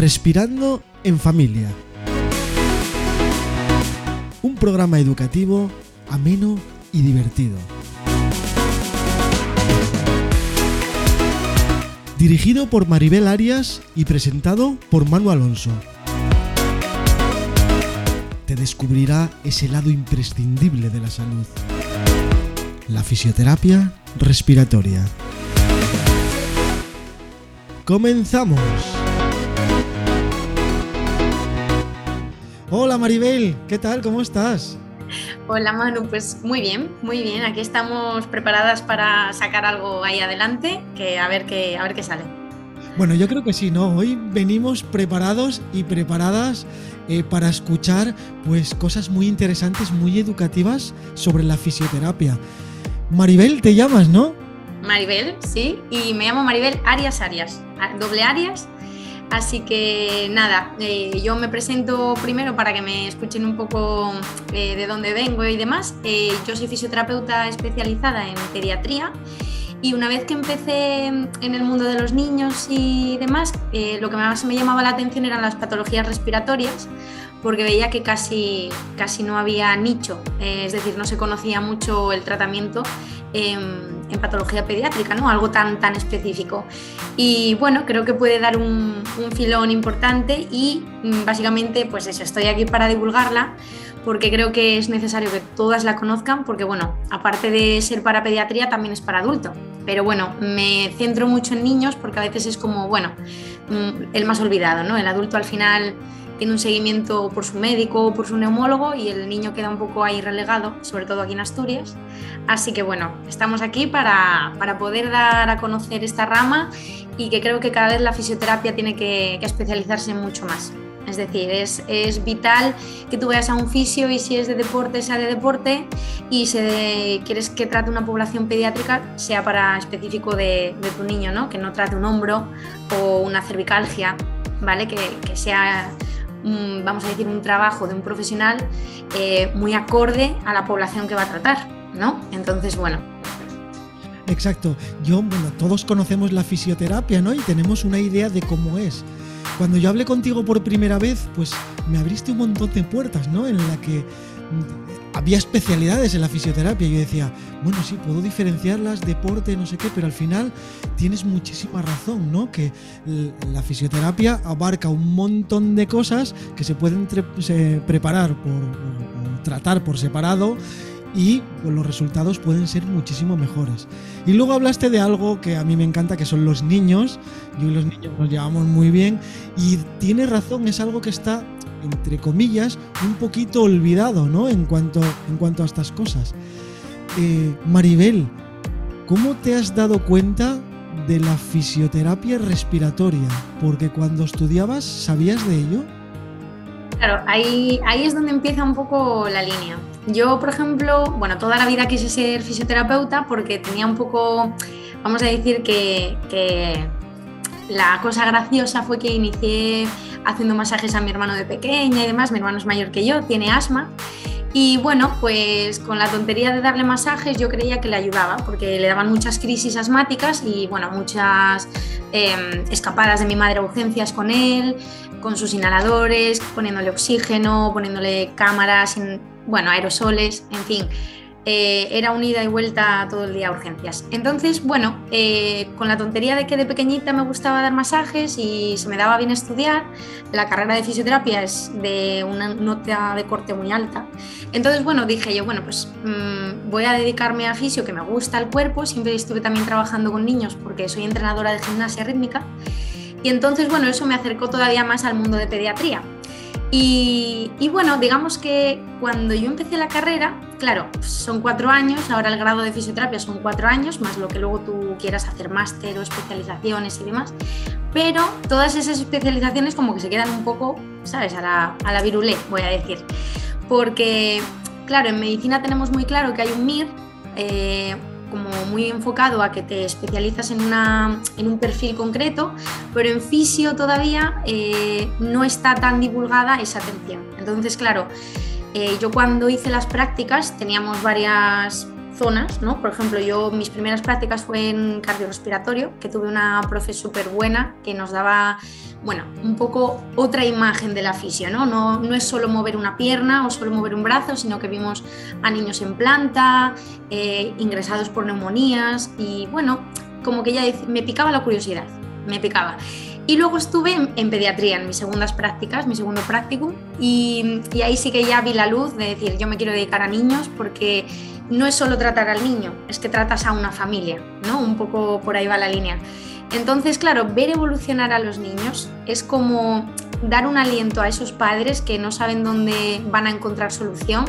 Respirando en Familia. Un programa educativo ameno y divertido. Dirigido por Maribel Arias y presentado por Manu Alonso. Te descubrirá ese lado imprescindible de la salud. La fisioterapia respiratoria. ¡Comenzamos! Hola Maribel, ¿qué tal? ¿Cómo estás? Hola Manu, pues muy bien, muy bien. Aquí estamos preparadas para sacar algo ahí adelante, que a ver qué, a ver qué sale. Bueno, yo creo que sí, ¿no? Hoy venimos preparados y preparadas eh, para escuchar pues cosas muy interesantes, muy educativas sobre la fisioterapia. Maribel, te llamas, ¿no? Maribel, sí, y me llamo Maribel Arias Arias, doble Arias Así que nada, eh, yo me presento primero para que me escuchen un poco eh, de dónde vengo y demás. Eh, yo soy fisioterapeuta especializada en pediatría y una vez que empecé en el mundo de los niños y demás, lo que más me llamaba la atención eran las patologías respiratorias porque veía que casi, casi no había nicho, es decir, no se conocía mucho el tratamiento en, patología pediátrica, ¿no? algo tan, tan específico. Y bueno, creo que puede dar un, filón importante y mm, básicamente pues eso, estoy aquí para divulgarla porque creo que es necesario que todas la conozcan porque bueno, aparte de ser para pediatría también es para adulto. Pero bueno, me centro mucho en niños porque a veces es como, bueno, mm, el más olvidado, ¿no? El adulto al final tiene un seguimiento por su médico o por su neumólogo y el niño queda un poco ahí relegado, sobre todo aquí en Asturias. Así que bueno, estamos aquí para, poder dar a conocer esta rama y que creo que cada vez la fisioterapia tiene que, especializarse mucho más. Es decir, es, es, vital que tú vayas a un fisio y si es de deporte, sea de deporte y si quieres que trate una población pediátrica, sea para específico de, tu niño, ¿no? que no trate un hombro o una cervicalgia, ¿vale? que, que sea vamos a decir, un trabajo de un profesional eh, muy acorde a la población que va a tratar, ¿no? Entonces, bueno. Exacto. Yo, bueno, todos conocemos la fisioterapia, ¿no? Y tenemos una idea de cómo es. Cuando yo hablé contigo por primera vez, pues me abriste un montón de puertas, ¿no? En la que había especialidades en la fisioterapia. Yo decía, bueno, sí, puedo diferenciarlas, deporte, no sé qué, pero al final tienes muchísima razón, ¿no? Que la fisioterapia abarca un montón de cosas que se pueden preparar por, o, tratar por separado y pues, los resultados pueden ser muchísimo mejores. Y luego hablaste de algo que a mí me encanta, que son los niños. Yo y los niños nos llevamos muy bien y tiene razón, es algo que está entre comillas, un poquito olvidado, ¿no? En cuanto, en cuanto a estas cosas. Eh, Maribel, ¿cómo te has dado cuenta de la fisioterapia respiratoria? Porque cuando estudiabas, ¿sabías de ello? Claro, ahí, ahí es donde empieza un poco la línea. Yo, por ejemplo, bueno, toda la vida quise ser fisioterapeuta porque tenía un poco, vamos a decir que, que la cosa graciosa fue que inicié haciendo masajes a mi hermano de pequeña y demás, mi hermano es mayor que yo, tiene asma. Y bueno, pues con la tontería de darle masajes yo creía que le ayudaba, porque le daban muchas crisis asmáticas y bueno, muchas em, escapadas de mi madre a urgencias con él, con sus inhaladores, poniéndole oxígeno, poniéndole cámaras, bueno, aerosoles, en fin. Eh, era un ida y vuelta todo el día a urgencias. Entonces, bueno, eh, con la tontería de que de pequeñita me gustaba dar masajes y se me daba bien estudiar, la carrera de fisioterapia es de una nota de corte muy alta. Entonces, bueno, dije yo, bueno, pues mm, voy a dedicarme a fisio, que me gusta el cuerpo, siempre estuve también trabajando con niños porque soy entrenadora de gimnasia rítmica. Y entonces, bueno, eso me acercó todavía más al mundo de pediatría. Y, bueno, digamos que cuando yo empecé la carrera, claro, son cuatro años, ahora el grado de fisioterapia son cuatro años, más lo que luego tú quieras hacer máster o especializaciones y demás, pero todas esas especializaciones como que se quedan un poco, ¿sabes? A la, a la virulé, voy a decir. Porque, claro, en medicina tenemos muy claro que hay un MIR, eh, como muy enfocado a que te especializas en, una, en un perfil concreto, pero en fisio todavía eh, no está tan divulgada esa atención. Entonces, claro, eh, yo cuando hice las prácticas teníamos varias zonas, ¿no? Por ejemplo, yo mis primeras prácticas fue en cardiorrespiratorio, que tuve una profe súper buena que nos daba bueno, un poco otra imagen de la fisio, ¿no? ¿no? No es solo mover una pierna o solo mover un brazo, sino que vimos a niños en planta, eh, ingresados por neumonías y bueno, como que ya me picaba la curiosidad, me picaba. Y luego estuve en, pediatría, en mis segundas prácticas, mi segundo práctico, y, y, ahí sí que ya vi la luz de decir, yo me quiero dedicar a niños porque no es solo tratar al niño, es que tratas a una familia, ¿no? Un poco por ahí va la línea. Entonces, claro, ver evolucionar a los niños es como dar un aliento a esos padres que no saben dónde van a encontrar solución,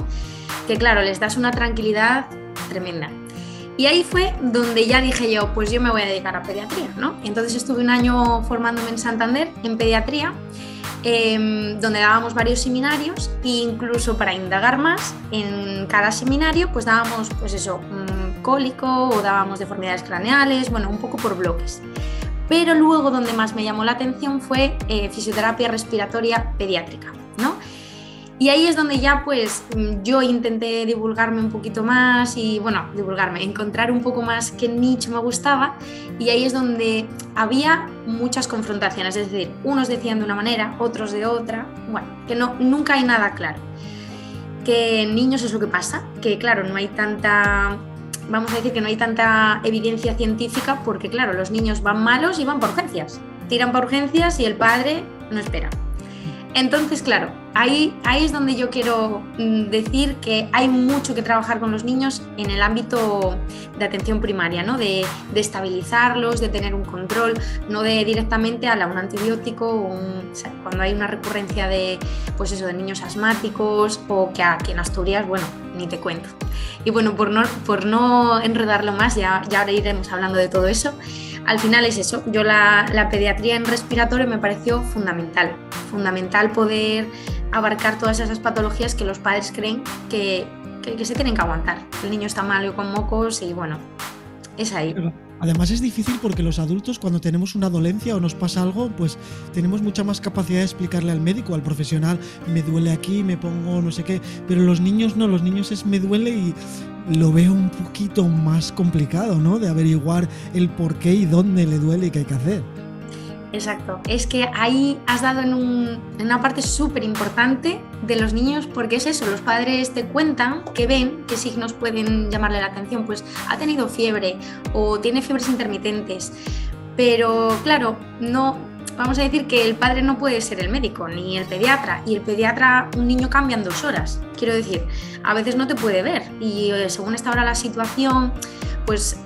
que claro, les das una tranquilidad tremenda. Y ahí fue donde ya dije yo, pues yo me voy a dedicar a pediatría, ¿no? entonces estuve un año formándome en Santander en pediatría, em, donde dábamos varios seminarios e incluso para indagar más, en cada seminario pues dábamos pues eso, cólico o dábamos deformidades craneales, bueno, un poco por bloques. Pero luego donde más me llamó la atención fue eh, fisioterapia respiratoria pediátrica, ¿no? Y ahí es donde ya pues mm, yo intenté divulgarme un poquito más y bueno, divulgarme, encontrar un poco más qué nicho me gustaba y ahí es donde había muchas confrontaciones, es decir, unos decían de una manera, otros de otra, bueno, que no, nunca hay nada claro. Que en niños es lo que pasa, que claro, no hay tanta, vamos a decir que no hay tanta evidencia científica porque claro, los niños van malos y van por urgencias, tiran por urgencias y el padre no espera. Entonces, claro, ahí, ahí es donde yo quiero mm, decir que hay mucho que trabajar con los niños en el ámbito de atención primaria, ¿no? de, estabilizarlos, de tener un control, no de directamente a un antibiótico cuando hay una recurrencia de, pues eso, de niños asmáticos o que aquí en Asturias, bueno, ni te cuento. Y bueno, por no, por no enredarlo más, ya, ya ahora iremos hablando de todo eso al final es eso. Yo la, pediatría en respiratorio me pareció fundamental. Fundamental poder abarcar todas esas patologías que los padres creen que, se tienen que aguantar. El niño está malo con mocos y bueno, es ahí. Además es difícil porque los adultos cuando tenemos una dolencia o nos pasa algo, pues tenemos mucha más capacidad de explicarle al médico, al profesional, me duele aquí, me pongo no sé qué, pero los niños no, los niños es me duele y lo veo un poquito más complicado, ¿no? De averiguar el por qué y dónde le duele y qué hay que hacer. Exacto, es que ahí has dado en, una parte súper importante de los niños porque es eso, los padres te cuentan que ven qué signos pueden llamarle la atención, pues ha tenido fiebre o tiene fiebres intermitentes, pero claro, no, vamos a decir que el padre no puede ser el médico ni el pediatra y el pediatra un niño cambia en dos horas, quiero decir, a veces no te puede ver y eh, según está ahora la situación, pues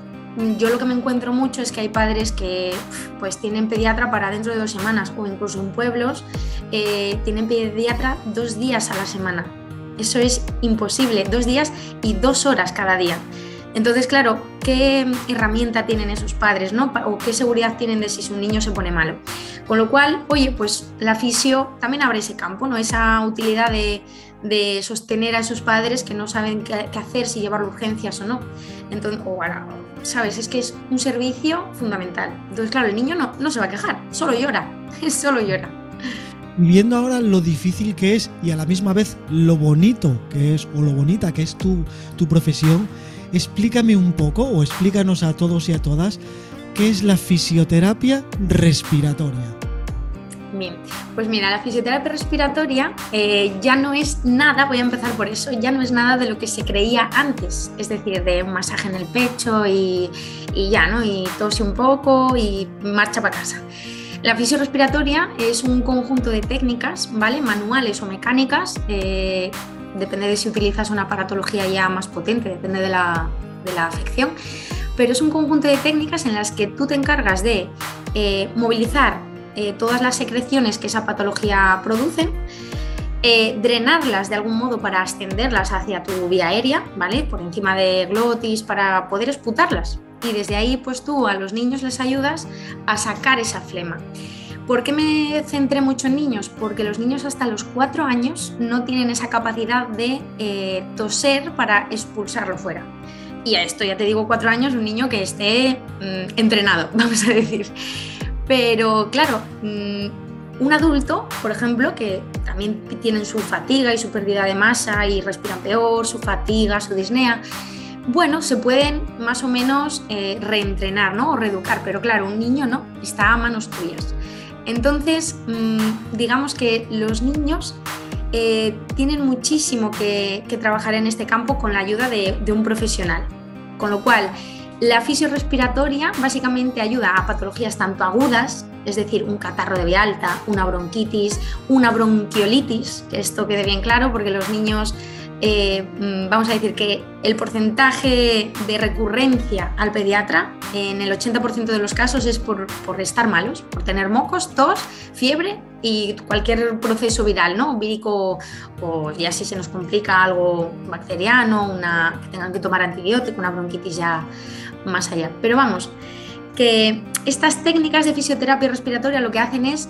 yo lo que me encuentro mucho es que hay padres que pues tienen pediatra para dentro de dos semanas o incluso en pueblos eh, tienen pediatra dos días a la semana. Eso es imposible, dos días y dos horas cada día. Entonces, claro, ¿qué herramienta tienen esos padres, no? O qué seguridad tienen de si su niño se pone malo. Con lo cual, oye, pues la fisio también abre ese campo, ¿no? Esa utilidad de, sostener a esos padres que no saben qué, hacer, si llevar urgencias o no. Entonces, o, ¿sabes? Es que es un servicio fundamental. Entonces, claro, el niño no, no se va a quejar, solo llora, solo llora. Viendo ahora lo difícil que es y a la misma vez lo bonito que es o lo bonita que es tu, tu profesión, explícame un poco o explícanos a todos y a todas qué es la fisioterapia respiratoria. Bien, pues mira, la fisioterapia respiratoria eh, ya no es nada, voy a empezar por eso, ya no es nada de lo que se creía antes, es decir, de un masaje en el pecho y, ya, ¿no? Y tose un poco y marcha para casa. La fisiorespiratoria es un conjunto de técnicas, ¿vale? Manuales o mecánicas, eh, depende de si utilizas una aparatología ya más potente, depende de la, afección, pero es un conjunto de técnicas en las que tú te encargas de eh, movilizar eh, todas las secreciones que esa patología produce, eh, drenarlas de algún modo para ascenderlas hacia tu vía aérea, ¿vale? Por encima de glotis, para poder esputarlas. Y desde ahí, pues tú a los niños les ayudas a sacar esa flema. ¿Por qué me centré mucho en niños? Porque los niños hasta los cuatro años no tienen esa capacidad de eh, toser para expulsarlo fuera. Y a esto ya te digo cuatro años, un niño que esté mm, entrenado, vamos a decir. Pero claro, mm, un adulto, por ejemplo, que también tienen su fatiga y su pérdida de masa y respiran peor, su fatiga, su disnea, bueno, se pueden más o menos eh, reentrenar ¿no? o reeducar, pero claro, un niño no, está a manos tuyas. Entonces, mm, digamos que los niños eh, tienen muchísimo que, trabajar en este campo con la ayuda de, un profesional. Con lo cual, la fisiorespiratoria básicamente ayuda a patologías tanto agudas, es decir, un catarro de vía alta, una bronquitis, una bronquiolitis, que esto quede bien claro porque los niños eh, mm, vamos a decir que el porcentaje de recurrencia al pediatra en el 80% de los casos es por, estar malos, por tener mocos, tos, fiebre y cualquier proceso viral, ¿no? Vírico o ya si se nos complica algo bacteriano, una, que tengan que tomar antibiótico, una bronquitis ya más allá. Pero vamos, que estas técnicas de fisioterapia respiratoria lo que hacen es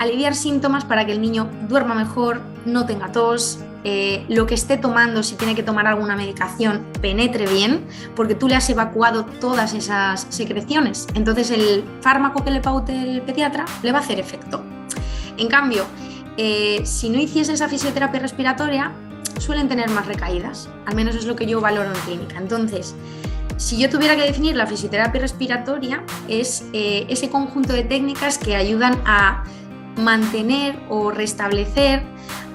aliviar síntomas para que el niño duerma mejor, no tenga tos, eh, lo que esté tomando, si tiene que tomar alguna medicación, penetre bien, porque tú le has evacuado todas esas secreciones. Entonces el fármaco que le paute el pediatra le va a hacer efecto. En cambio, eh, si no hiciese esa fisioterapia respiratoria, suelen tener más recaídas. Al menos es lo que yo valoro en clínica. Entonces, si yo tuviera que definir la fisioterapia respiratoria, es eh, ese conjunto de técnicas que ayudan a mantener o restablecer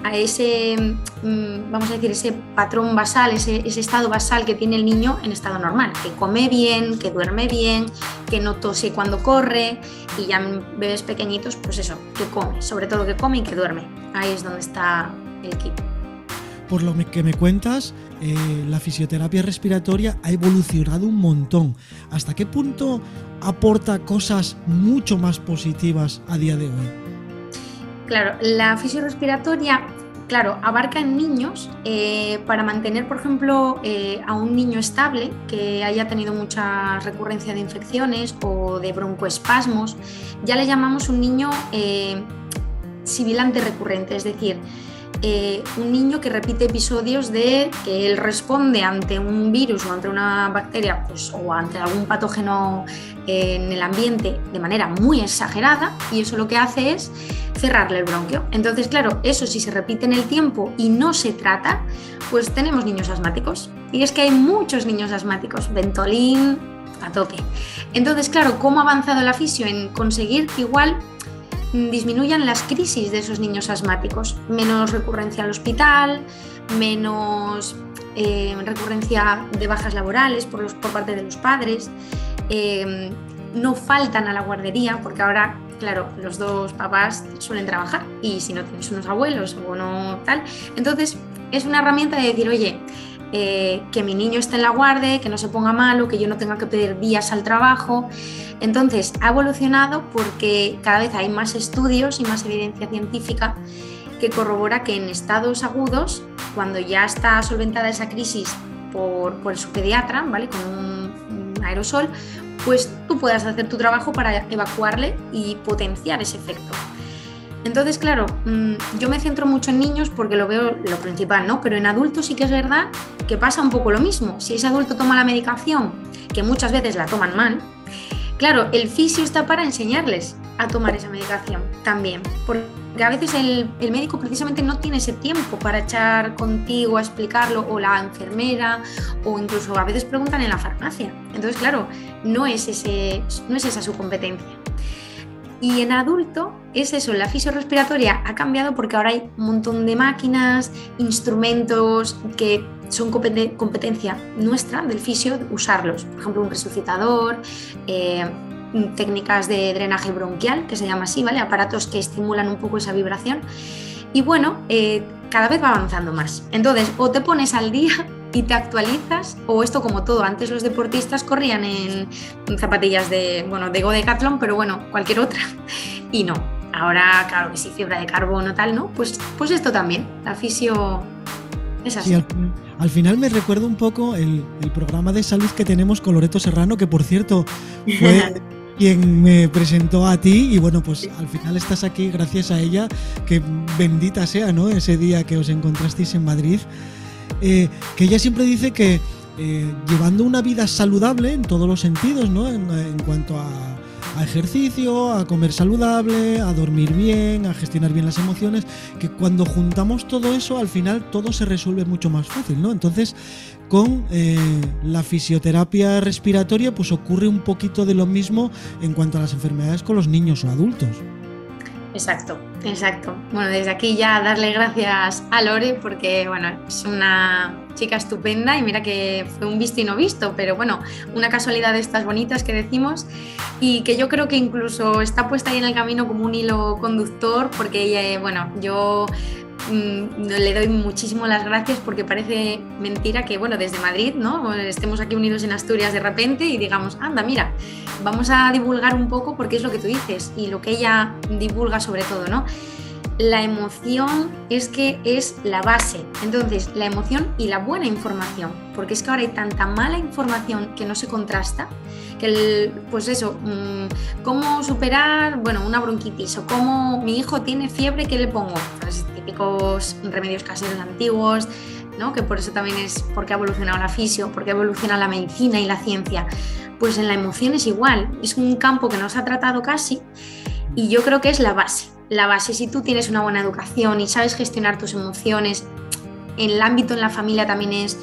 a ese, mm, vamos a decir, ese patrón basal, ese, estado basal que tiene el niño en estado normal, que come bien, que duerme bien, que no tose cuando corre y ya bebés pequeñitos, pues eso, que come, sobre todo que come y que duerme. Ahí es donde está el kit. Por lo que me cuentas, eh, la fisioterapia respiratoria ha evolucionado un montón. ¿Hasta qué punto aporta cosas mucho más positivas a día de hoy? Claro, la fisiorespiratoria, claro, abarca en niños eh, para mantener, por ejemplo, eh, a un niño estable que haya tenido mucha recurrencia de infecciones o de broncoespasmos, ya le llamamos un niño eh, sibilante recurrente, es decir, un niño que repite episodios de que él responde ante un virus o ante una bacteria pues, o ante algún patógeno en el ambiente de manera muy exagerada y eso lo que hace es cerrarle el bronquio. Entonces, claro, eso si se repite en el tiempo y no se trata, pues tenemos niños asmáticos. Y es que hay muchos niños asmáticos, Ventolin a tope. Entonces, claro, ¿cómo ha avanzado la fisio en conseguir que igual disminuyan las crisis de esos niños asmáticos? Menos recurrencia al hospital, menos eh, recurrencia de bajas laborales por, los, por parte de los padres. Eh, no faltan a la guardería, porque ahora claro, los dos papás suelen trabajar y si no tienes unos abuelos o no tal, entonces es una herramienta de decir, oye, eh, que mi niño esté en la guardia, que no se ponga malo, que yo no tenga que pedir vías al trabajo. Entonces ha evolucionado porque cada vez hay más estudios y más evidencia científica que corrobora que en estados agudos, cuando ya está solventada esa crisis por su pediatra, ¿vale? Con un aerosol, pues tú puedas hacer tu trabajo para evacuarle y potenciar ese efecto. Entonces, claro, mm, yo me centro mucho en niños porque lo veo lo principal, ¿no? Pero en adultos sí que es verdad que pasa un poco lo mismo. Si ese adulto toma la medicación, que muchas veces la toman mal, claro, el fisio está para enseñarles a tomar esa medicación también. A veces el, médico precisamente no tiene ese tiempo para echar contigo a explicarlo, o la enfermera, o incluso a veces preguntan en la farmacia. Entonces, claro, no es, ese, no es esa su competencia. Y en adulto es eso, la fisiorespiratoria ha cambiado porque ahora hay un montón de máquinas, instrumentos que son competencia nuestra del fisio usarlos. Por ejemplo, un resucitador, eh, técnicas de drenaje bronquial, que se llama así, ¿vale? Aparatos que estimulan un poco esa vibración. Y bueno, eh, cada vez va avanzando más. Entonces, o te pones al día y te actualizas, o esto como todo, antes los deportistas corrían en zapatillas de, bueno, de Go Decathlon, pero bueno, cualquier otra, y no. Ahora, claro que sí, fibra de carbono, tal, ¿no? Pues, pues esto también, la fisio es así. al, final me recuerdo un poco el, el, programa de salud que tenemos con Loreto Serrano, que por cierto fue quien me presentó a ti y bueno, pues al final estás aquí gracias a ella, que bendita sea, ¿no? Ese día que os encontrasteis en Madrid, eh, que ella siempre dice que eh, llevando una vida saludable en todos los sentidos, ¿no? en cuanto a a ejercicio, a comer saludable, a dormir bien, a gestionar bien las emociones, que cuando juntamos todo eso, al final todo se resuelve mucho más fácil, ¿no? Entonces, con eh, la fisioterapia respiratoria, pues ocurre un poquito de lo mismo en cuanto a las enfermedades con los niños o adultos. Exacto, exacto. Bueno, desde aquí ya darle gracias a Lore porque, bueno, es una chica estupenda y mira que fue un visto y no visto, pero bueno, una casualidad de estas bonitas que decimos y que yo creo que incluso está puesta ahí en el camino como un hilo conductor porque, eh, bueno, yo mm, le doy muchísimo las gracias porque parece mentira que, bueno, desde Madrid, ¿no? Estemos aquí unidos en Asturias de repente y digamos, anda, mira, vamos a divulgar un poco porque es lo que tú dices y lo que ella divulga sobre todo, ¿no? La emoción es que es la base. Entonces, la emoción y la buena información, porque es que ahora hay tanta mala información que no se contrasta, que el, pues eso, mm, cómo superar, bueno, una bronquitis o cómo mi hijo tiene fiebre, ¿qué le pongo? Pues típicos remedios caseros antiguos, ¿no? que por eso también es porque ha evolucionado la fisio, porque ha evolucionado la medicina y la ciencia. Pues en la emoción es igual, es un campo que no se ha tratado casi y yo creo que es la base. La base, si tú tienes una buena educación y sabes gestionar tus emociones, en el ámbito en la familia también es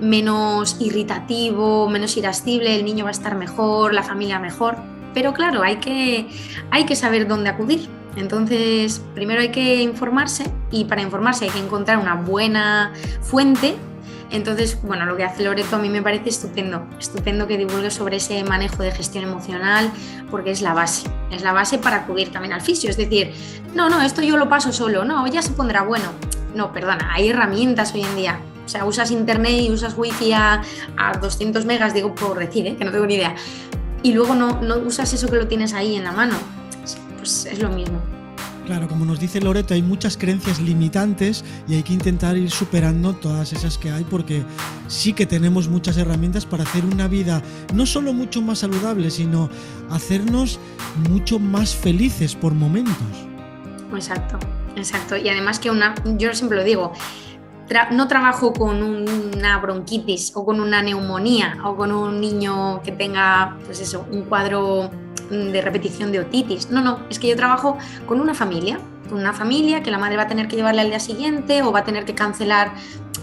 menos irritativo, menos irascible, el niño va a estar mejor, la familia mejor. Pero claro, hay que, hay que saber dónde acudir. Entonces, primero hay que informarse y para informarse hay que encontrar una buena fuente entonces, bueno, lo que hace Loreto a mí me parece estupendo, estupendo que divulgue sobre ese manejo de gestión emocional, porque es la base, es la base para acudir también al fisio. Es decir, no, no, esto yo lo paso solo, no, ya se pondrá bueno. No, perdona, hay herramientas hoy en día. O sea, usas internet y usas wifi a, a 200 megas, digo por decir, ¿eh? que no tengo ni idea. Y luego no, no usas eso que lo tienes ahí en la mano. Pues es lo mismo. Claro, como nos dice Loreto, hay muchas creencias limitantes y hay que intentar ir superando todas esas que hay porque sí que tenemos muchas herramientas para hacer una vida no solo mucho más saludable, sino hacernos mucho más felices por momentos. Exacto, exacto. Y además que una, yo siempre lo digo, no trabajo con una bronquitis o con una neumonía o con un niño que tenga, pues eso, un cuadro de repetición de otitis. No, no, es que yo trabajo con una familia, con una familia que la madre va a tener que llevarle al día siguiente o va a tener que cancelar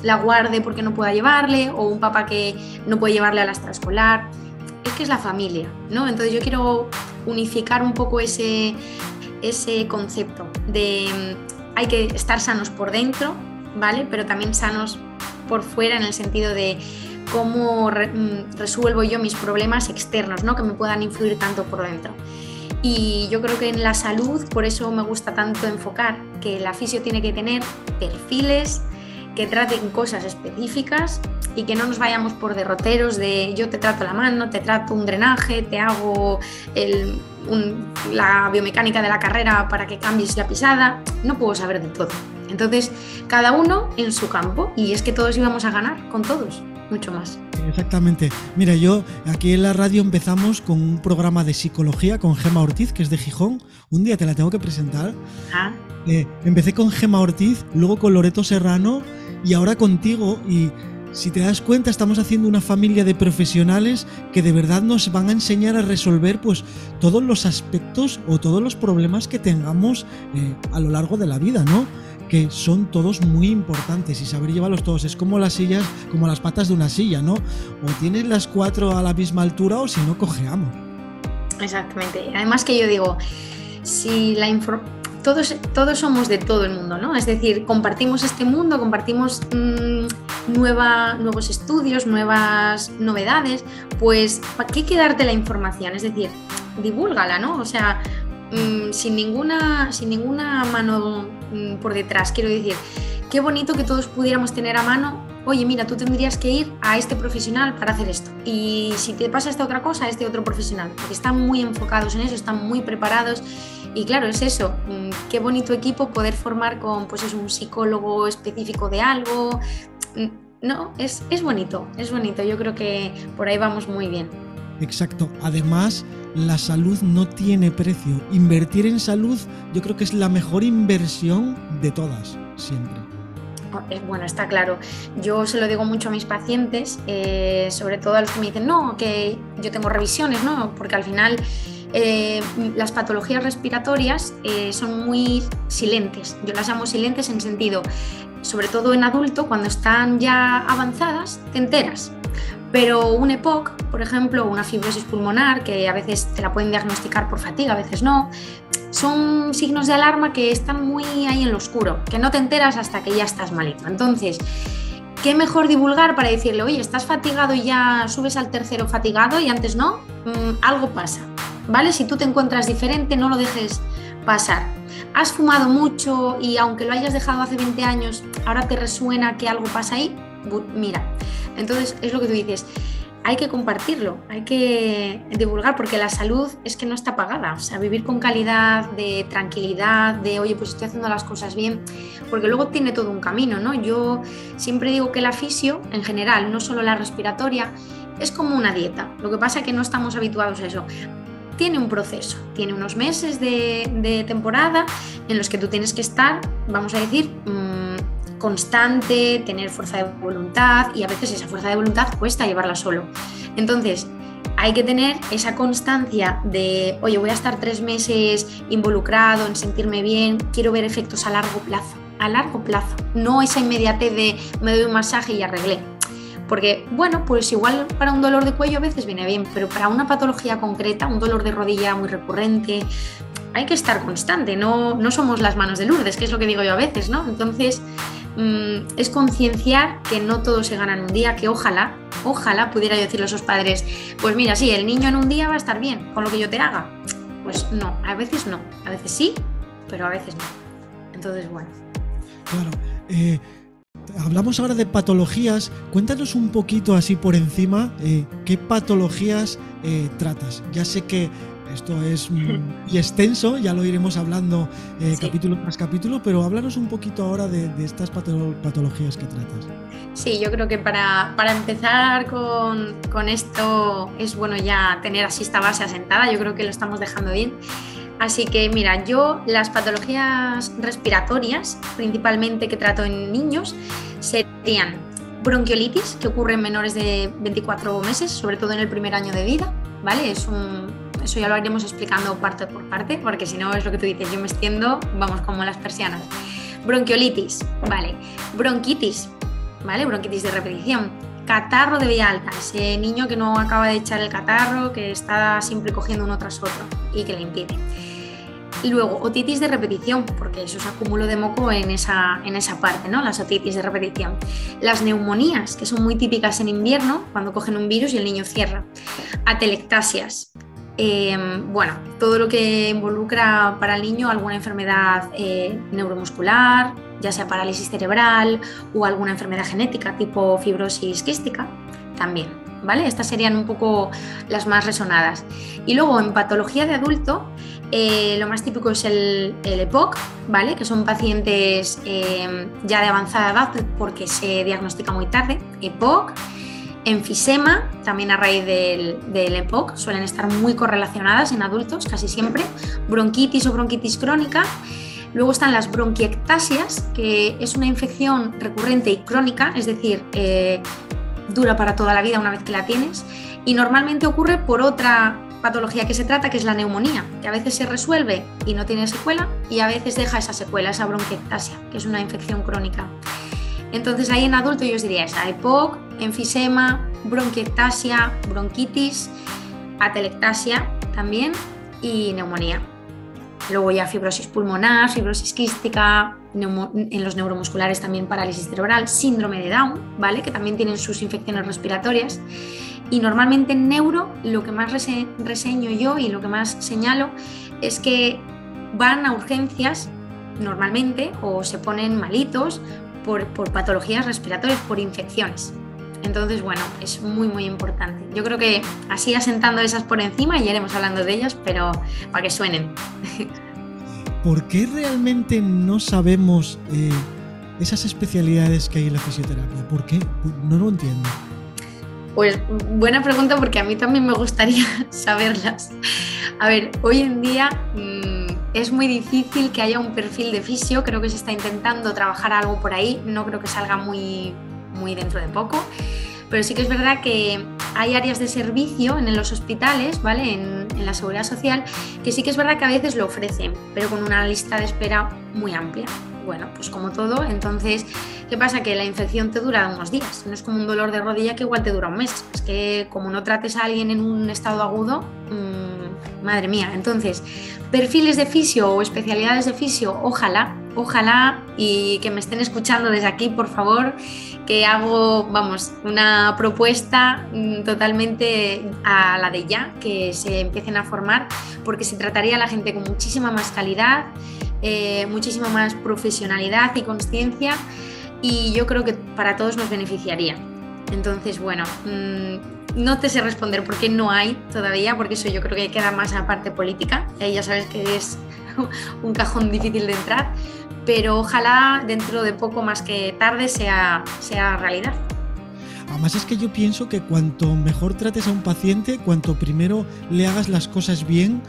la guarde porque no pueda llevarle o un papá que no puede llevarle a la extraescolar. Es que es la familia, ¿no? Entonces yo quiero unificar un poco ese, ese concepto de mm, hay que estar sanos por dentro, ¿vale? Pero también sanos por fuera en el sentido de cómo mm, resuelvo yo mis problemas externos, ¿no? que me puedan influir tanto por dentro. Y yo creo que en la salud, por eso me gusta tanto enfocar que la fisio tiene que tener perfiles que traten cosas específicas y que no nos vayamos por derroteros de yo te trato la mano, te trato un drenaje, te hago la biomecánica de la carrera para que cambies la pisada. No puedo saber de todo. Entonces, cada uno en su campo y es que todos íbamos a ganar con todos mucho más. Exactamente. Mira, yo aquí en la radio empezamos con un programa de psicología con Gema Ortiz, que es de Gijón. Un día te la tengo que presentar. Ah. Eh, empecé con Gema Ortiz, luego con Loreto Serrano y ahora contigo. Y si te das cuenta, estamos haciendo una familia de profesionales que de verdad nos van a enseñar a resolver pues todos los aspectos o todos los problemas que tengamos eh, a lo largo de la vida, ¿no? Que son todos muy importantes y saber llevarlos todos. Es como las sillas, como las patas de una silla, ¿no? O tienes las cuatro a la misma altura o si no, cojeamos. Exactamente. Además que yo digo, si la todos, todos somos de todo el mundo, ¿no? Es decir, compartimos este mundo, compartimos mm, nueva, nuevos estudios, nuevas novedades, pues ¿para qué quedarte la información? Es decir, divúlgala, ¿no? O sea, mm, sin, ninguna, sin ninguna mano Mm, por detrás. Quiero decir, qué bonito que todos pudiéramos tener a mano, oye, mira, tú tendrías que ir a este profesional para hacer esto. Y si te pasa esta otra cosa, a este otro profesional, porque están muy enfocados en eso, están muy preparados. Y claro, es eso, mm, qué bonito equipo poder formar con pues es un psicólogo específico de algo. No, es, es bonito, es bonito. Yo creo que por ahí vamos muy bien. Exacto. Además, la salud no tiene precio. Invertir en salud yo creo que es la mejor inversión de todas, siempre. Oh, bueno, está claro. Yo se lo digo mucho a mis pacientes, eh, sobre todo a los que me dicen, no, que yo tengo revisiones, ¿no? Porque al final eh, las patologías respiratorias eh, son muy silentes. Yo las llamo silentes en sentido, sobre todo en adulto, cuando están ya avanzadas, te enteras Pero un EPOC, por ejemplo, una fibrosis pulmonar, que a veces te la pueden diagnosticar por fatiga, a veces no, son signos de alarma que están muy ahí en lo oscuro, que no te enteras hasta que ya estás malito. Entonces, ¿qué mejor divulgar para decirle, oye, estás fatigado y ya subes al tercero fatigado y antes no? Mm, algo pasa, ¿vale? Si tú te encuentras diferente, no lo dejes pasar. Has fumado mucho y aunque lo hayas dejado hace 20 años, ahora te resuena que algo pasa ahí, mira. Entonces, es lo que tú dices hay que compartirlo, hay que divulgar, porque la salud es que no está pagada. O sea, vivir con calidad, de tranquilidad, de oye, pues estoy haciendo las cosas bien, porque luego tiene todo un camino, ¿no? Yo siempre digo que la fisio, en general, no solo la respiratoria, es como una dieta. Lo que pasa es que no estamos habituados a eso. Tiene un proceso, tiene unos meses de, temporada en los que tú tienes que estar, vamos a decir, mm, constante, tener fuerza de voluntad y a veces esa fuerza de voluntad cuesta llevarla solo. Entonces, hay que tener esa constancia de, oye, voy a estar tres meses involucrado en sentirme bien, quiero ver efectos a largo plazo, a largo plazo, no esa inmediatez de me doy un masaje y arreglé. Porque, bueno, pues igual para un dolor de cuello a veces viene bien, pero para una patología concreta, un dolor de rodilla muy recurrente, hay que estar constante, no, no somos las manos de Lourdes, que es lo que digo yo a veces, ¿no? Entonces, Mm, es concienciar que no todo se gana en un día, que ojalá, ojalá pudiera yo decirle a esos padres, pues mira, sí, el niño en un día va a estar bien con lo que yo te haga. Pues no, a veces no, a veces sí, pero a veces no. Entonces, bueno. Claro. Eh, hablamos ahora de patologías. Cuéntanos un poquito así por encima eh, qué patologías eh, tratas. Ya sé que esto es muy extenso, ya lo iremos hablando eh, capítulo tras capítulo, pero háblanos un poquito ahora de, estas patologías que tratas. Sí, yo creo que para, empezar con, esto es bueno ya tener así esta base asentada, yo creo que lo estamos dejando bien. Así que mira, yo las patologías respiratorias, principalmente que trato en niños, serían bronquiolitis, que ocurre en menores de 24 meses, sobre todo en el primer año de vida, ¿vale? Es un, eso ya lo iremos explicando parte por parte, porque si no es lo que tú dices, yo me extiendo, vamos como las persianas. Bronquiolitis, vale. Bronquitis, ¿vale? Bronquitis de repetición. Catarro de vía alta, ese niño que no acaba de echar el catarro, que está siempre cogiendo uno tras otro y que le impide. Luego, otitis de repetición, porque eso es acúmulo de moco en esa, en esa parte, ¿no? Las otitis de repetición. Las neumonías, que son muy típicas en invierno, cuando cogen un virus y el niño cierra. Atelectasias, Em, bueno, todo lo que involucra para el niño alguna enfermedad eh, neuromuscular, ya sea parálisis cerebral o alguna enfermedad genética tipo fibrosis quística, también. ¿Vale? Estas serían un poco las más resonadas. Y luego en patología de adulto, eh, lo más típico es el, EPOC, ¿vale? Que son pacientes em, ya de avanzada edad porque se diagnostica muy tarde, EPOC enfisema, también a raíz del, EPOC, suelen estar muy correlacionadas en adultos, casi siempre, bronquitis o bronquitis crónica. Luego están las bronquiectasias, que es una infección recurrente y crónica, es decir, eh, dura para toda la vida una vez que la tienes, y normalmente ocurre por otra patología que se trata, que es la neumonía, que a veces se resuelve y no tiene secuela, y a veces deja esa secuela, esa bronquiectasia, que es una infección crónica. Entonces ahí en adulto yo os diría esa EPOC, enfisema, bronquiectasia, bronquitis, atelectasia también y neumonía. Luego ya fibrosis pulmonar, fibrosis quística, en los neuromusculares también parálisis cerebral, síndrome de Down, ¿vale? Que también tienen sus infecciones respiratorias. Y normalmente en neuro lo que más reseño yo y lo que más señalo es que van a urgencias normalmente o se ponen malitos por, patologías respiratorias, por infecciones. Entonces, bueno, es muy, muy importante. Yo creo que así asentando esas por encima y iremos hablando de ellas, pero para que suenen. ¿Por qué realmente no sabemos eh, esas especialidades que hay en la fisioterapia? ¿Por qué? No lo entiendo. Pues buena pregunta porque a mí también me gustaría saberlas. A ver, hoy en día mm, es muy difícil que haya un perfil de fisio, creo que se está intentando trabajar algo por ahí, no creo que salga muy, muy dentro de poco, pero sí que es verdad que hay áreas de servicio en los hospitales, ¿vale? En, la seguridad social, que sí que es verdad que a veces lo ofrecen, pero con una lista de espera muy amplia. bueno, pues como todo, entonces, ¿qué pasa? Que la infección te dura unos días, no es como un dolor de rodilla que igual te dura un mes, es que como no trates a alguien en un estado agudo, mmm, madre mía, entonces, perfiles de fisio o especialidades de fisio, ojalá, ojalá y que me estén escuchando desde aquí, por favor, que hago, vamos, una propuesta mm, totalmente a la de ya, que se empiecen a formar, porque se trataría a la gente con muchísima más calidad, eh, muchísima más profesionalidad y conciencia, y yo creo que para todos nos beneficiaría. Entonces, bueno, mm, no te sé responder por qué no hay todavía, porque eso yo creo que queda más a parte política, y ya sabes que es un cajón difícil de entrar, pero ojalá dentro de poco más que tarde sea, sea realidad. Además es que yo pienso que cuanto mejor trates a un paciente, cuanto primero le hagas las cosas bien,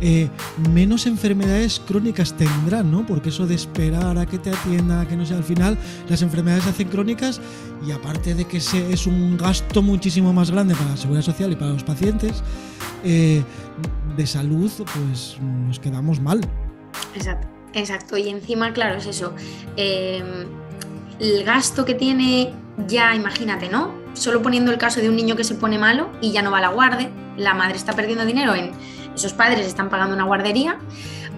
eh, menos enfermedades crónicas tendrán, ¿no? Porque eso de esperar a que te atienda, que no sea al final, las enfermedades se hacen crónicas y aparte de que es un gasto muchísimo más grande para la seguridad social y para los pacientes, eh, de salud, pues nos quedamos mal. Exacto. Exacto, y encima, claro, es eso. Em, el gasto que tiene, ya imagínate, ¿no? Solo poniendo el caso de un niño que se pone malo y ya no va a la guardia, la madre está perdiendo dinero en esos padres están pagando una guardería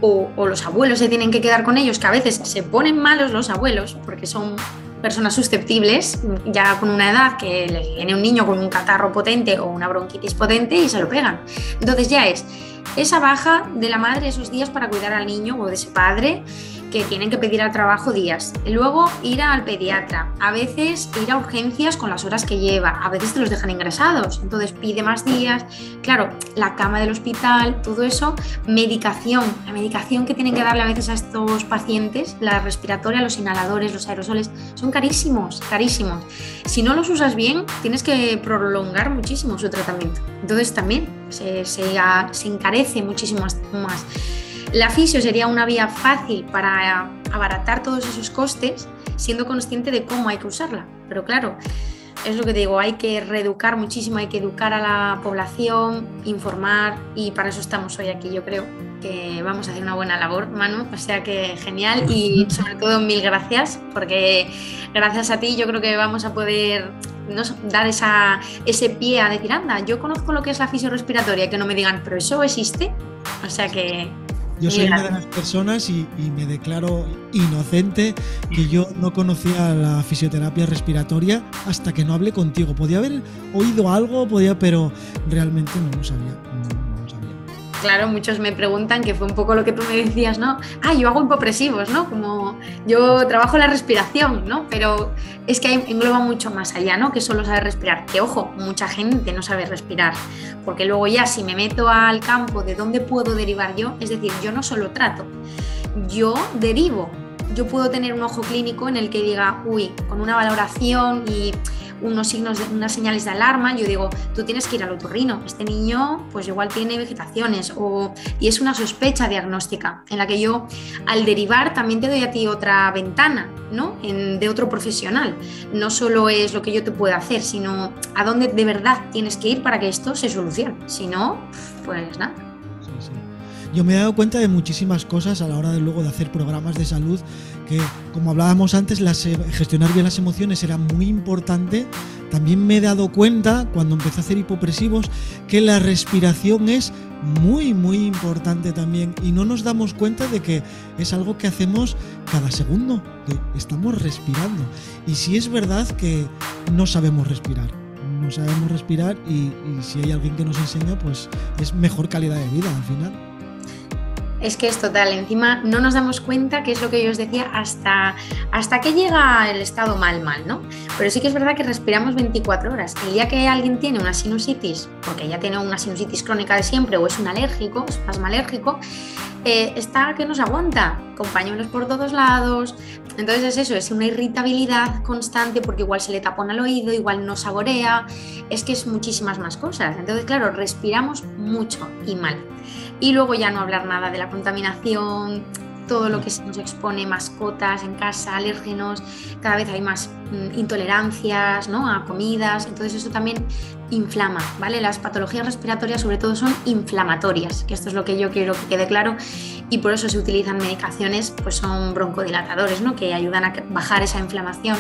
o, los abuelos se tienen que quedar con ellos, que a veces se ponen malos los abuelos porque son personas susceptibles, ya con una edad que le viene un niño con un catarro potente o una bronquitis potente y se lo pegan. Entonces ya es esa baja de la madre esos días para cuidar al niño o de ese padre que tienen que pedir al trabajo días. Luego ir al pediatra, a veces ir a urgencias con las horas que lleva, a veces te los dejan ingresados, entonces pide más días. Claro, la cama del hospital, todo eso, medicación, la medicación que tienen que darle a veces a estos pacientes, la respiratoria, los inhaladores, los aerosoles, son carísimos, carísimos. Si no los usas bien, tienes que prolongar muchísimo su tratamiento. Entonces también se, se encarece muchísimo más. La fisio sería una vía fácil para abaratar todos esos costes, siendo consciente de cómo hay que usarla. Pero claro, es lo que digo, hay que reeducar muchísimo, hay que educar a la población, informar y para eso estamos hoy aquí, yo creo que vamos a hacer una buena labor, Manu, o sea que genial y sobre todo mil gracias, porque gracias a ti yo creo que vamos a poder dar esa, ese pie a decir, anda, yo conozco lo que es la fisio respiratoria, que no me digan, pero eso existe, o sea que yo soy una de las personas y, me declaro inocente que yo no conocía la fisioterapia respiratoria hasta que no hablé contigo. Podía haber oído algo, podía, pero realmente no lo sabía. Claro, muchos me preguntan, que fue un poco lo que tú me decías, ¿no? Ah, yo hago hipopresivos, ¿no? Como yo trabajo la respiración, ¿no? Pero es que engloba mucho más allá, ¿no? Que solo saber respirar. Que ojo, mucha gente no sabe respirar. Porque luego ya si me meto al campo de dónde puedo derivar yo, es decir, yo no solo trato, yo derivo. Yo puedo tener un ojo clínico en el que diga, uy, con una valoración y unos signos, unas señales de alarma, yo digo, tú tienes que ir al otorrino, este niño pues igual tiene vegetaciones o, y es una sospecha diagnóstica en la que yo al derivar también te doy a ti otra ventana, ¿no? de otro profesional. No solo es lo que yo te puedo hacer, sino a dónde de verdad tienes que ir para que esto se solucione. Si no, pues nada. Yo me he dado cuenta de muchísimas cosas a la hora de luego de hacer programas de salud que, como hablábamos antes, eh, gestionar bien las emociones era muy importante. También me he dado cuenta, cuando empecé a hacer hipopresivos, que la respiración es muy, muy importante también. Y no nos damos cuenta de que es algo que hacemos cada segundo, que estamos respirando. Y si es verdad que no sabemos respirar. No sabemos respirar y, y si hay alguien que nos enseña, pues es mejor calidad de vida al final. Es que es total, encima no nos damos cuenta, que es lo que yo os decía, hasta, hasta que llega el estado mal, mal, ¿no? Pero sí que es verdad que respiramos 24 horas. El día que alguien tiene una sinusitis, porque ya tiene una sinusitis crónica de siempre o es un alérgico, espasma alérgico, eh, está que nos aguanta, compañeros por todos lados. Entonces es eso, es una irritabilidad constante porque igual se le tapona el oído, igual no saborea, es que es muchísimas más cosas. Entonces, claro, respiramos mucho y mal. Y luego ya no hablar nada de la contaminación, todo lo que se nos expone, mascotas en casa, alérgenos, cada vez hay más mm, intolerancias ¿no? a comidas, entonces eso también inflama, ¿vale? Las patologías respiratorias sobre todo son inflamatorias, que esto es lo que yo quiero que quede claro, y por eso se utilizan medicaciones, pues son broncodilatadores, ¿no? que ayudan a bajar esa inflamación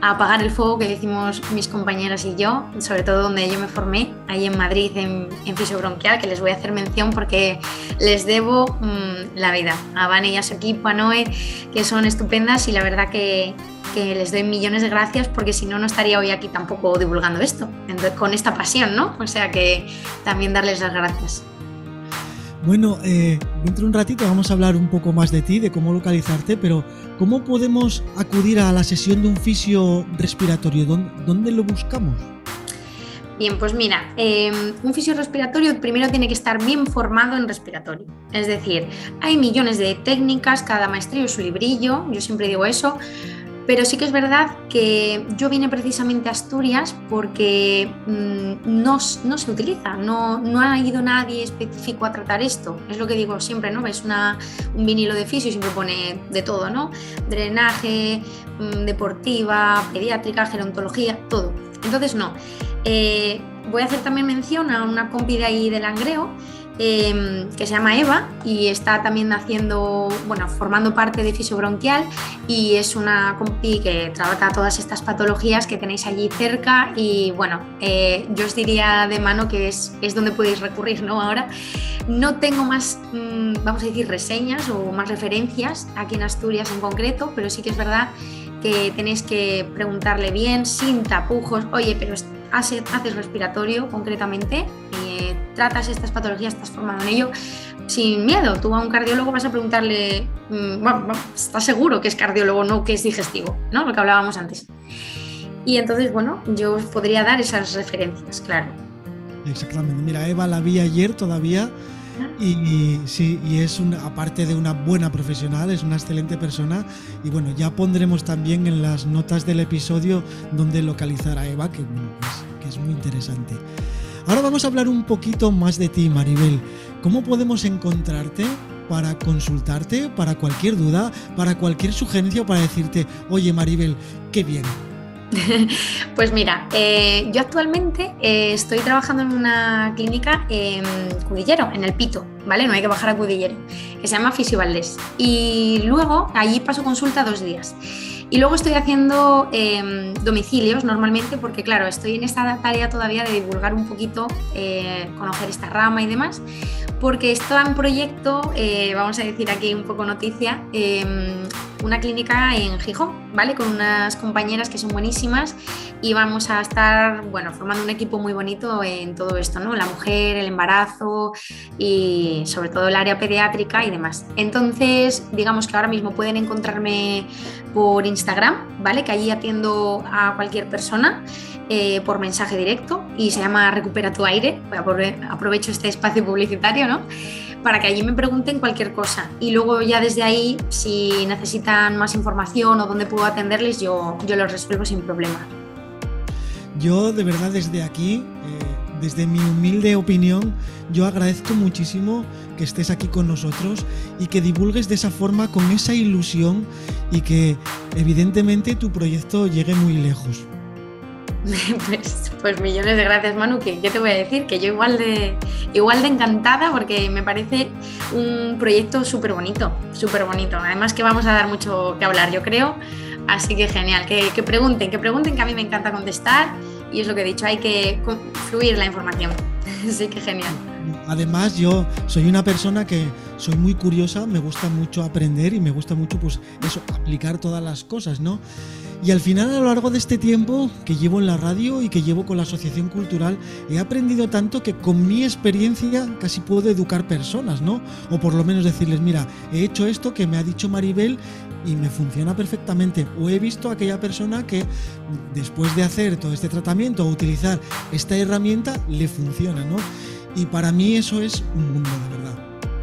a apagar el fuego que decimos mis compañeras y yo, sobre todo donde yo me formé, ahí en Madrid, en, en fisiobronquial, que les voy a hacer mención porque les debo mmm, la vida. A Vane y a su equipo, a Noé, que son estupendas y la verdad que, que les doy millones de gracias porque si no, no estaría hoy aquí tampoco divulgando esto, con esta pasión, ¿no? O sea que también darles las gracias. Bueno, eh, dentro de un ratito vamos a hablar un poco más de ti, de cómo localizarte, pero ¿cómo podemos acudir a la sesión de un fisio respiratorio? ¿Dónde, lo buscamos? Bien, pues mira, eh, un fisio respiratorio primero tiene que estar bien formado en respiratorio. Es decir, hay millones de técnicas, cada maestría su librillo, yo siempre digo eso, pero sí que es verdad que yo vine precisamente a Asturias porque mmm, no, no, se utiliza, no, no, ha ido nadie específico a tratar esto. Es lo que digo siempre, ¿no? Ves una, un vinilo de fisio y siempre pone de todo, ¿no? Drenaje, mmm, deportiva, pediátrica, gerontología, todo. Entonces, no. Eh, voy a hacer también mención a una compi de ahí del Langreo eh, que se llama Eva y está también haciendo, bueno, formando parte de Fisiobronquial y es una compi que trata todas estas patologías que tenéis allí cerca y bueno, eh, yo os diría de mano que es, es donde podéis recurrir, ¿no? Ahora no tengo más, mmm, vamos a decir, reseñas o más referencias aquí en Asturias en concreto, pero sí que es verdad que tenéis que preguntarle bien, sin tapujos, oye, pero haces, respiratorio concretamente, tratas estas patologías, estás formado en ello, sin miedo. Tú a un cardiólogo vas a preguntarle, mmm, bueno, ¿estás seguro que es cardiólogo, no que es digestivo? ¿no? Lo que hablábamos antes. Y entonces, bueno, yo podría dar esas referencias, claro. Exactamente. Mira, Eva la vi ayer todavía y, y, sí, y es una, aparte de una buena profesional, es una excelente persona. Y bueno, ya pondremos también en las notas del episodio donde localizar a Eva, que, bueno, pues, que es muy interesante. Ahora vamos a hablar un poquito más de ti, Maribel. ¿Cómo podemos encontrarte para consultarte, para cualquier duda, para cualquier sugerencia para decirte, oye Maribel, qué bien, Pues mira, eh, yo actualmente eh, estoy trabajando en una clínica en Cudillero, en el Pito, ¿vale? No hay que bajar a Cudillero, que se llama Fisiovaldés. Y luego allí paso consulta dos días. Y luego estoy haciendo eh, domicilios normalmente porque, claro, estoy en esta tarea todavía de divulgar un poquito, eh, conocer esta rama y demás, porque está en proyecto, eh, vamos a decir aquí un poco noticia, em, una clínica en Gijón, ¿vale? Con unas compañeras que son buenísimas y vamos a estar, bueno, formando un equipo muy bonito en todo esto, ¿no? La mujer, el embarazo y sobre todo el área pediátrica y demás. Entonces, digamos que ahora mismo pueden encontrarme por Instagram, ¿vale? Que allí atiendo a cualquier persona eh, por mensaje directo y se llama Recupera tu aire. Aprovecho este espacio publicitario, ¿no? Para que allí me pregunten cualquier cosa. Y luego ya desde ahí, si necesitan más información o dónde puedo atenderles, yo, yo los resuelvo sin problema. Yo de verdad desde aquí, eh, desde mi humilde opinión, yo agradezco muchísimo que estés aquí con nosotros y que divulgues de esa forma, con esa ilusión y que evidentemente tu proyecto llegue muy lejos. Pues, pues, millones de gracias, Manu. ¿Qué, ¿Qué, te voy a decir? Que yo igual de, igual de encantada porque me parece un proyecto súper bonito, súper bonito. Además que vamos a dar mucho que hablar, yo creo. Así que genial, que, que pregunten, que pregunten, que a mí me encanta contestar. Y es lo que he dicho, hay que fluir la información. Así que genial. Además, yo soy una persona que soy muy curiosa, me gusta mucho aprender y me gusta mucho, pues, eso, aplicar todas las cosas, ¿no? Y al final, a lo largo de este tiempo que llevo en la radio y que llevo con la Asociación Cultural, he aprendido tanto que con mi experiencia casi puedo educar personas, ¿no? O por lo menos decirles, mira, he hecho esto que me ha dicho Maribel y me funciona perfectamente. O he visto a aquella persona que después de hacer todo este tratamiento o utilizar esta herramienta, le funciona, ¿no? Y para mí eso es un mundo, de verdad.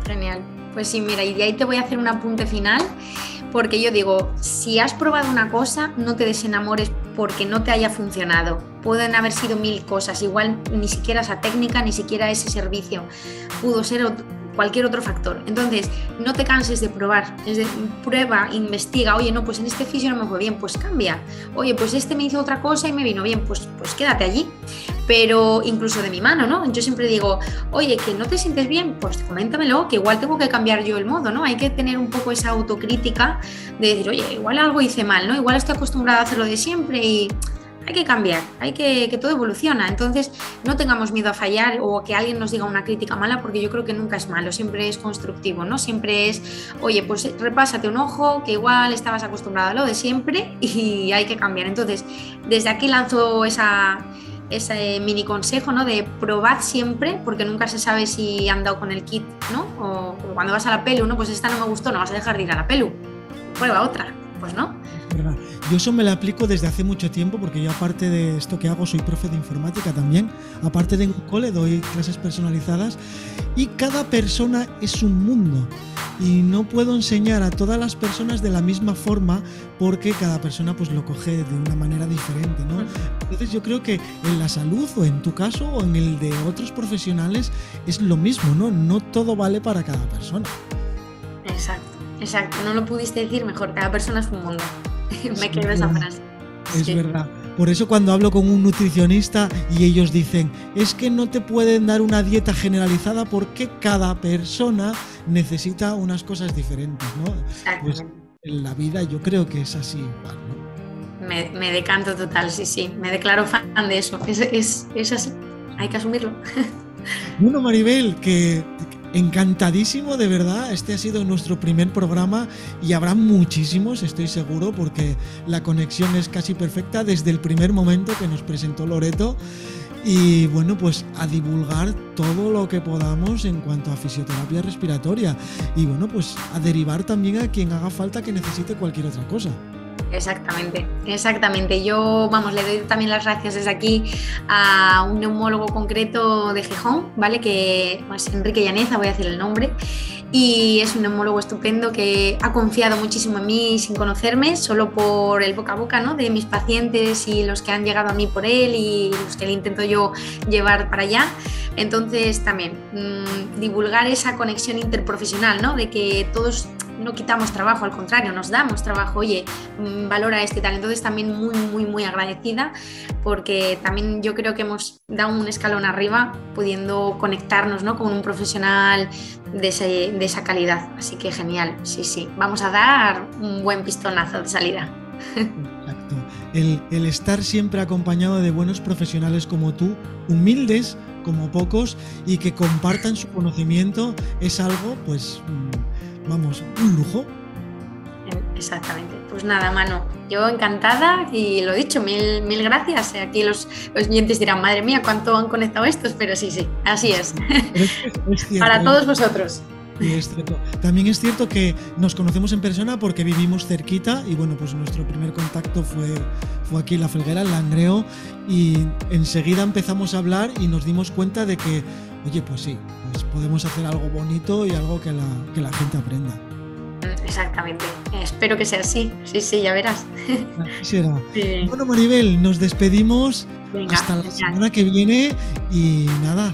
Genial. Pues sí, mira, y ahí te voy a hacer un apunte final, porque yo digo, si has probado una cosa, no te desenamores porque no te haya funcionado. Pueden haber sido mil cosas, igual ni siquiera esa técnica, ni siquiera ese servicio. Pudo ser cualquier otro factor. Entonces, no te canses de probar, es de, prueba, investiga, oye, no, pues en este fisio no me fue bien, pues cambia. Oye, pues este me hizo otra cosa y me vino bien, pues, pues quédate allí. Pero incluso de mi mano, ¿no? Yo siempre digo, oye, que no te sientes bien, pues coméntamelo, que igual tengo que cambiar yo el modo, ¿no? Hay que tener un poco esa autocrítica de decir, oye, igual algo hice mal, ¿no? Igual estoy acostumbrada a hacerlo de siempre y hay que cambiar, hay que, que todo evoluciona. Entonces, no tengamos miedo a fallar o que alguien nos diga una crítica mala, porque yo creo que nunca es malo, siempre es constructivo, ¿no? Siempre es, oye, pues repásate un ojo, que igual estabas acostumbrado a lo de siempre y hay que cambiar. Entonces, desde aquí lanzo esa, ese mini consejo, ¿no? De probad siempre, porque nunca se sabe si han dado con el kit, ¿no? O, o cuando vas a la pelu, ¿no? Pues esta no me gustó, no vas a dejar de ir a la pelu. Prueba otra, pues no. Yo eso me lo aplico desde hace mucho tiempo porque yo aparte de esto que hago soy profe de informática también. Aparte de un cole doy clases personalizadas y cada persona es un mundo y no puedo enseñar a todas las personas de la misma forma porque cada persona pues lo coge de una manera diferente, ¿no? Entonces yo creo que en la salud o en tu caso o en el de otros profesionales es lo mismo, ¿no? No todo vale para cada persona. Exacto, exacto. No lo pudiste decir mejor, cada persona es un mundo. Me quedo esa frase. Es sí. verdad. Por eso cuando hablo con un nutricionista y ellos dicen, es que no te pueden dar una dieta generalizada porque cada persona necesita unas cosas diferentes, ¿no? Pues en la vida yo creo que es así igual, ¿no? Me, me, decanto total, sí, sí. Me declaro fan de eso. Es, es, es así. Hay que asumirlo. Bueno, Maribel, que encantadísimo, de verdad. Este ha sido nuestro primer programa y habrá muchísimos, estoy seguro, porque la conexión es casi perfecta desde el primer momento que nos presentó Loreto. Y bueno, pues a divulgar todo lo que podamos en cuanto a fisioterapia respiratoria. Y bueno, pues a derivar también a quien haga falta que necesite cualquier otra cosa. Exactamente, exactamente. Yo, vamos, le doy también las gracias desde aquí a un neumólogo concreto de Gijón, ¿vale? Que es Enrique Llaneza, voy a decir el nombre, y es un neumólogo estupendo que ha confiado muchísimo en mí sin conocerme, solo por el boca a boca, ¿no? De mis pacientes y los que han llegado a mí por él y los que le intento yo llevar para allá. Entonces, también mmm, divulgar esa conexión interprofesional, ¿no? De que todos no quitamos trabajo, al contrario, nos damos trabajo, oye, valora este tal. Entonces también muy, muy, muy agradecida porque también yo creo que hemos dado un escalón arriba pudiendo conectarnos ¿no? con un profesional de, ese, de esa calidad. Así que genial, sí, sí. Vamos a dar un buen pistonazo de salida. Exacto. El, el estar siempre acompañado de buenos profesionales como tú, humildes como pocos y que compartan su conocimiento es algo pues vamos, un lujo. Exactamente. Pues nada, mano, yo encantada y lo dicho, mil, mil gracias. Aquí los, los oyentes dirán, madre mía, cuánto han conectado estos, pero sí, sí, así es. es, es cierto, Para todos vosotros. Es También es cierto que nos conocemos en persona porque vivimos cerquita y bueno, pues nuestro primer contacto fue, fue aquí en La Felguera, en Langreo, y enseguida empezamos a hablar y nos dimos cuenta de que, oye, pues sí, pues podemos hacer algo bonito y algo que la, que la gente aprenda. Exactamente. Espero que sea así. Sí, sí, ya verás. Sí. Bueno, Maribel, nos despedimos Venga, hasta la genial. semana que viene y nada,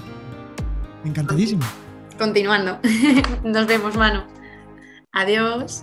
encantadísimo. Continuando. Nos vemos, mano. Adiós.